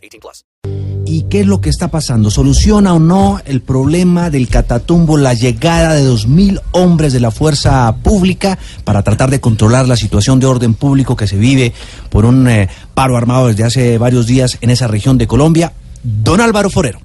18 plus. ¿Y qué es lo que está pasando? ¿Soluciona o no el problema del catatumbo la llegada de 2.000 hombres de la fuerza pública para tratar de controlar la situación de orden público que se vive por un eh, paro armado desde hace varios días en esa región de Colombia? Don Álvaro Forero.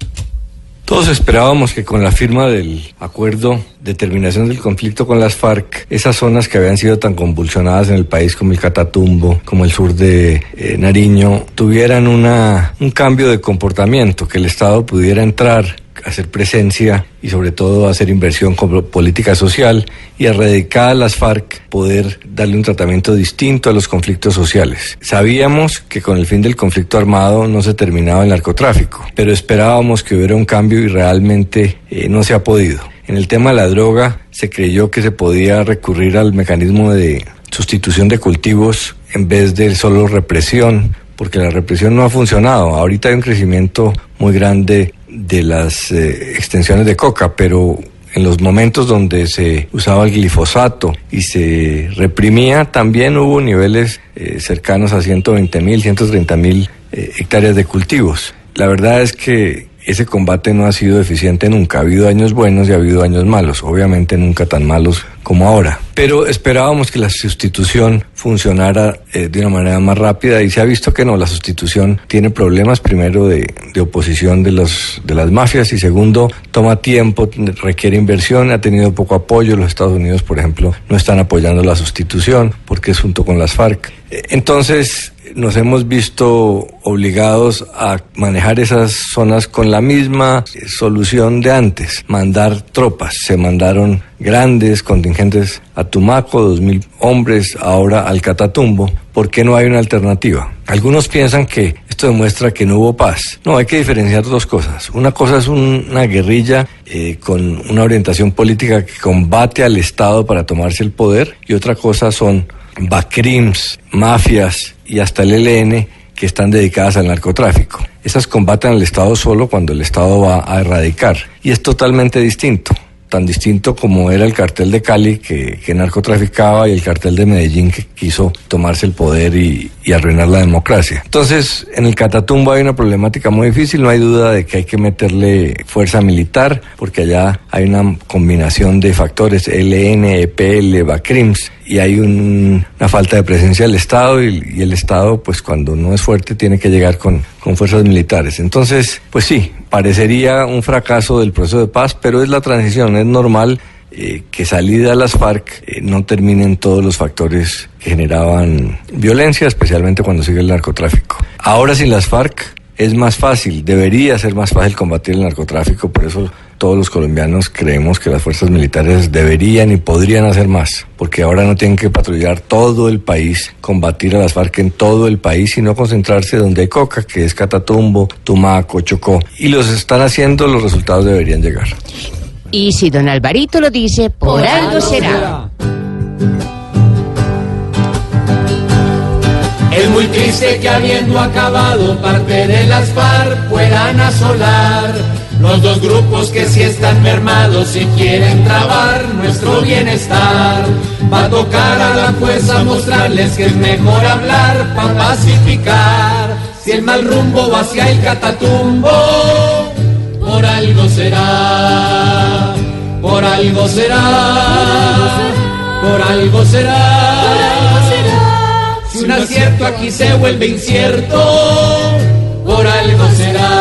Todos esperábamos que con la firma del acuerdo de terminación del conflicto con las FARC, esas zonas que habían sido tan convulsionadas en el país como el Catatumbo, como el sur de eh, Nariño, tuvieran una, un cambio de comportamiento, que el Estado pudiera entrar hacer presencia y sobre todo hacer inversión como política social y erradicar a las FARC poder darle un tratamiento distinto a los conflictos sociales. Sabíamos que con el fin del conflicto armado no se terminaba el narcotráfico, pero esperábamos que hubiera un cambio y realmente eh, no se ha podido. En el tema de la droga se creyó que se podía recurrir al mecanismo de sustitución de cultivos en vez de solo represión, porque la represión no ha funcionado. Ahorita hay un crecimiento muy grande de las eh, extensiones de coca, pero en los momentos donde se usaba el glifosato y se reprimía, también hubo niveles eh, cercanos a 120 mil, 130 mil eh, hectáreas de cultivos. La verdad es que ese combate no ha sido eficiente nunca. Ha habido años buenos y ha habido años malos, obviamente nunca tan malos como ahora. Pero esperábamos que la sustitución funcionara eh, de una manera más rápida y se ha visto que no, la sustitución tiene problemas, primero de, de oposición de, los, de las mafias y segundo, toma tiempo, requiere inversión, ha tenido poco apoyo. Los Estados Unidos, por ejemplo, no están apoyando la sustitución porque es junto con las FARC. Entonces, nos hemos visto obligados a manejar esas zonas con la misma solución de antes, mandar tropas. Se mandaron grandes contingentes a Tumaco, dos mil hombres, ahora al Catatumbo. ¿Por qué no hay una alternativa? Algunos piensan que esto demuestra que no hubo paz. No, hay que diferenciar dos cosas. Una cosa es una guerrilla eh, con una orientación política que combate al Estado para tomarse el poder y otra cosa son BACRIMS, mafias y hasta el ELN que están dedicadas al narcotráfico. Esas combaten al Estado solo cuando el Estado va a erradicar. Y es totalmente distinto tan distinto como era el cartel de Cali que, que, narcotraficaba y el cartel de Medellín que quiso tomarse el poder y, y, arruinar la democracia. Entonces, en el Catatumbo hay una problemática muy difícil, no hay duda de que hay que meterle fuerza militar, porque allá hay una combinación de factores, LN, EPL, BACRIMS, y hay un, una falta de presencia del Estado y, y, el Estado, pues cuando no es fuerte, tiene que llegar con, con fuerzas militares. Entonces, pues sí, parecería un fracaso del proceso de paz, pero es la transición, es normal eh, que salida a las FARC eh, no terminen todos los factores que generaban violencia, especialmente cuando sigue el narcotráfico. Ahora sin las FARC es más fácil, debería ser más fácil combatir el narcotráfico, por eso todos los colombianos creemos que las fuerzas militares deberían y podrían hacer más, porque ahora no tienen que patrullar todo el país, combatir a las FARC en todo el país, sino concentrarse donde hay coca, que es Catatumbo, Tumaco, Chocó. Y los están haciendo, los resultados deberían llegar. Y si don Alvarito lo dice, por, algo será. Muy triste que habiendo acabado parte de las FARC puedan asolar los dos grupos que si están mermados y quieren trabar nuestro bienestar. Va a tocar a la fuerza mostrarles que es mejor hablar para pacificar. Si el mal rumbo va hacia el catatumbo, por algo será, por algo será, por algo será. Si un acierto aquí se vuelve incierto, por algo será.